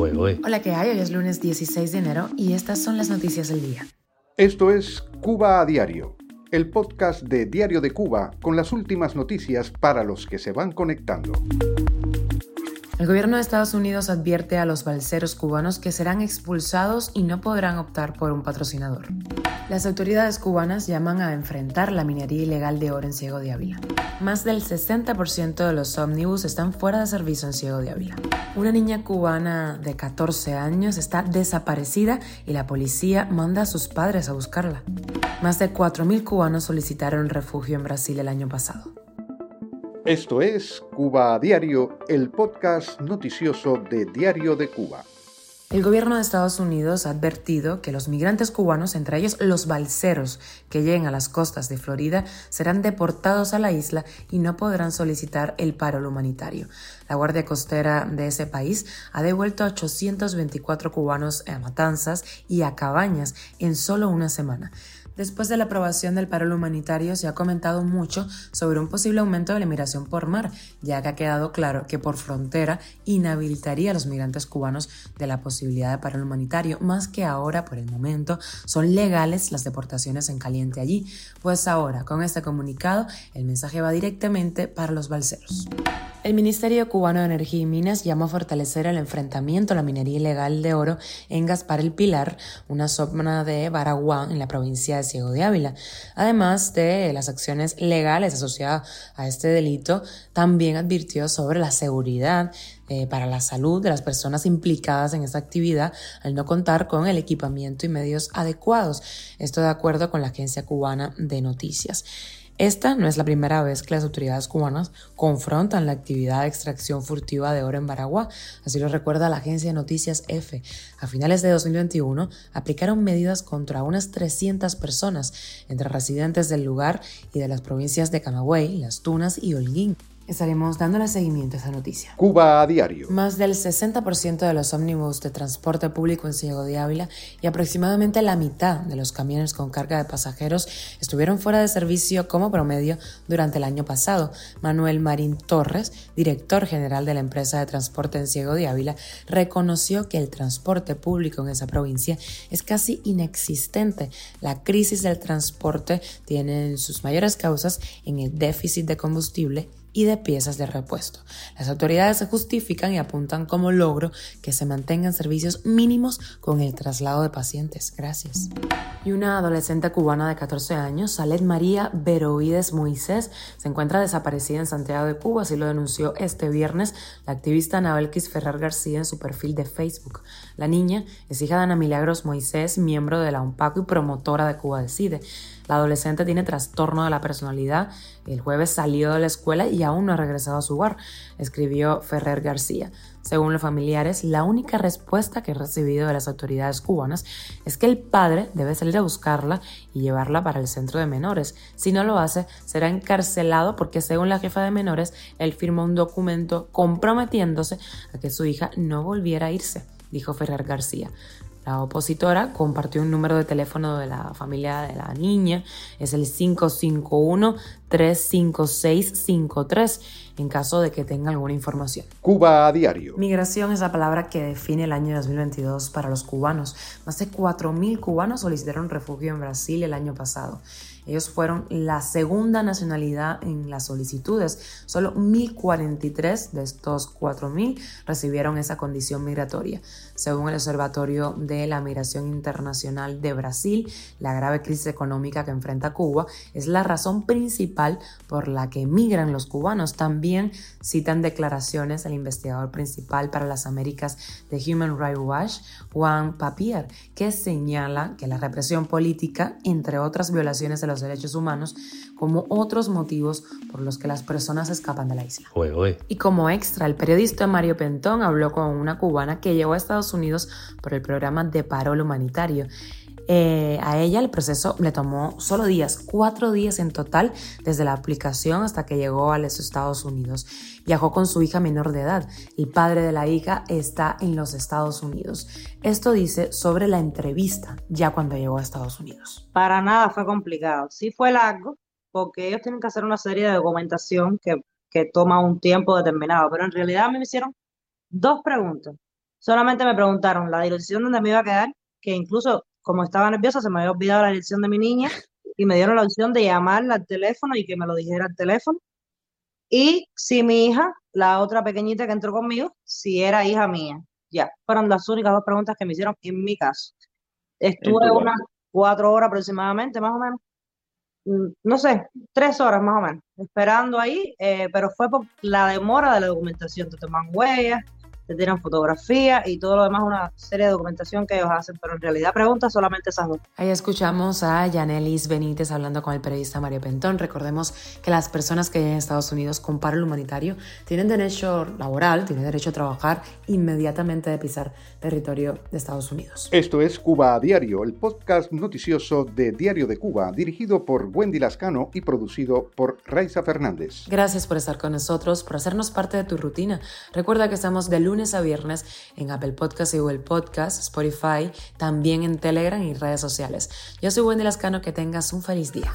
Hola, ¿qué hay? Hoy es lunes 16 de enero y estas son las noticias del día. Esto es Cuba a Diario, el podcast de Diario de Cuba con las últimas noticias para los que se van conectando. El gobierno de Estados Unidos advierte a los balseros cubanos que serán expulsados y no podrán optar por un patrocinador. Las autoridades cubanas llaman a enfrentar la minería ilegal de oro en Ciego de Ávila. Más del 60% de los ómnibus están fuera de servicio en Ciego de Ávila. Una niña cubana de 14 años está desaparecida y la policía manda a sus padres a buscarla. Más de 4.000 cubanos solicitaron refugio en Brasil el año pasado. Esto es Cuba a Diario, el podcast noticioso de Diario de Cuba. El gobierno de Estados Unidos ha advertido que los migrantes cubanos, entre ellos los balseros que lleguen a las costas de Florida, serán deportados a la isla y no podrán solicitar el paro humanitario. La Guardia Costera de ese país ha devuelto a 824 cubanos a Matanzas y a Cabañas en solo una semana. Después de la aprobación del paro humanitario se ha comentado mucho sobre un posible aumento de la inmigración por mar, ya que ha quedado claro que por frontera inhabilitaría a los migrantes cubanos de la posibilidad de paro humanitario, más que ahora, por el momento, son legales las deportaciones en caliente allí. Pues ahora, con este comunicado, el mensaje va directamente para los balseros. El Ministerio Cubano de Energía y Minas llama a fortalecer el enfrentamiento a la minería ilegal de oro en Gaspar el Pilar, una zona de Baraguán en la provincia de Ciego de Ávila. Además de las acciones legales asociadas a este delito, también advirtió sobre la seguridad eh, para la salud de las personas implicadas en esta actividad al no contar con el equipamiento y medios adecuados. Esto de acuerdo con la Agencia Cubana de Noticias. Esta no es la primera vez que las autoridades cubanas confrontan la actividad de extracción furtiva de oro en Baragua, así lo recuerda la agencia de noticias EFE. A finales de 2021 aplicaron medidas contra unas 300 personas, entre residentes del lugar y de las provincias de Camagüey, Las Tunas y Holguín. Estaremos dándole seguimiento a esa noticia. Cuba a diario. Más del 60% de los ómnibus de transporte público en Ciego de Ávila y aproximadamente la mitad de los camiones con carga de pasajeros estuvieron fuera de servicio como promedio durante el año pasado. Manuel Marín Torres, director general de la empresa de transporte en Ciego de Ávila, reconoció que el transporte público en esa provincia es casi inexistente. La crisis del transporte tiene sus mayores causas en el déficit de combustible y de piezas de repuesto. Las autoridades se justifican y apuntan como logro que se mantengan servicios mínimos con el traslado de pacientes. Gracias. Y una adolescente cubana de 14 años, Salet María Veroides Moisés, se encuentra desaparecida en Santiago de Cuba, así lo denunció este viernes la activista Anabelquis Ferrer García en su perfil de Facebook. La niña es hija de Ana Milagros Moisés, miembro de la UNPACO y promotora de Cuba Decide. La adolescente tiene trastorno de la personalidad. El jueves salió de la escuela y aún no ha regresado a su hogar, escribió Ferrer García. Según los familiares, la única respuesta que ha recibido de las autoridades cubanas es que el padre debe salir a buscarla y llevarla para el centro de menores. Si no lo hace, será encarcelado porque según la jefa de menores, él firmó un documento comprometiéndose a que su hija no volviera a irse, dijo Ferrer García. La opositora compartió un número de teléfono de la familia de la niña, es el 551-35653, en caso de que tenga alguna información. Cuba a diario. Migración es la palabra que define el año 2022 para los cubanos. Más de 4.000 cubanos solicitaron refugio en Brasil el año pasado. Ellos fueron la segunda nacionalidad en las solicitudes. Solo 1.043 de estos 4.000 recibieron esa condición migratoria. Según el Observatorio de la Migración Internacional de Brasil, la grave crisis económica que enfrenta Cuba es la razón principal por la que emigran los cubanos. También citan declaraciones el investigador principal para las Américas de Human Rights Watch, Juan Papier, que señala que la represión política, entre otras violaciones de los derechos humanos como otros motivos por los que las personas escapan de la isla. Y como extra, el periodista Mario Pentón habló con una cubana que llegó a Estados Unidos por el programa de parol humanitario. Eh, a ella el proceso le tomó solo días, cuatro días en total, desde la aplicación hasta que llegó a los Estados Unidos. Viajó con su hija menor de edad. El padre de la hija está en los Estados Unidos. Esto dice sobre la entrevista ya cuando llegó a Estados Unidos. Para nada fue complicado. Sí fue largo porque ellos tienen que hacer una serie de documentación que, que toma un tiempo determinado, pero en realidad me hicieron dos preguntas Solamente me preguntaron la dirección donde me iba a quedar, que incluso como estaba nerviosa se me había olvidado la dirección de mi niña y me dieron la opción de llamarla al teléfono y que me lo dijera al teléfono. Y si mi hija, la otra pequeñita que entró conmigo, si era hija mía. Ya, fueron las únicas dos preguntas que me hicieron en mi caso. Estuve unas cuatro horas aproximadamente, más o menos. Mm, no sé, tres horas más o menos, esperando ahí, eh, pero fue por la demora de la documentación. Te toman huellas, te tiran fotografía y todo lo demás una serie de documentación que ellos hacen, pero en realidad preguntas solamente esas dos. Ahí escuchamos a Yanelis Benítez hablando con el periodista Mario Pentón. Recordemos que las personas que en Estados Unidos con paro humanitario tienen derecho laboral, tienen derecho a trabajar inmediatamente de pisar territorio de Estados Unidos. Esto es Cuba a Diario, el podcast noticioso de Diario de Cuba, dirigido por Wendy Lascano y producido por Raiza Fernández. Gracias por estar con nosotros, por hacernos parte de tu rutina. Recuerda que estamos de lunes a viernes en Apple Podcast y Google Podcast, Spotify, también en Telegram y redes sociales. Yo soy Wendy Lascano, que tengas un feliz día.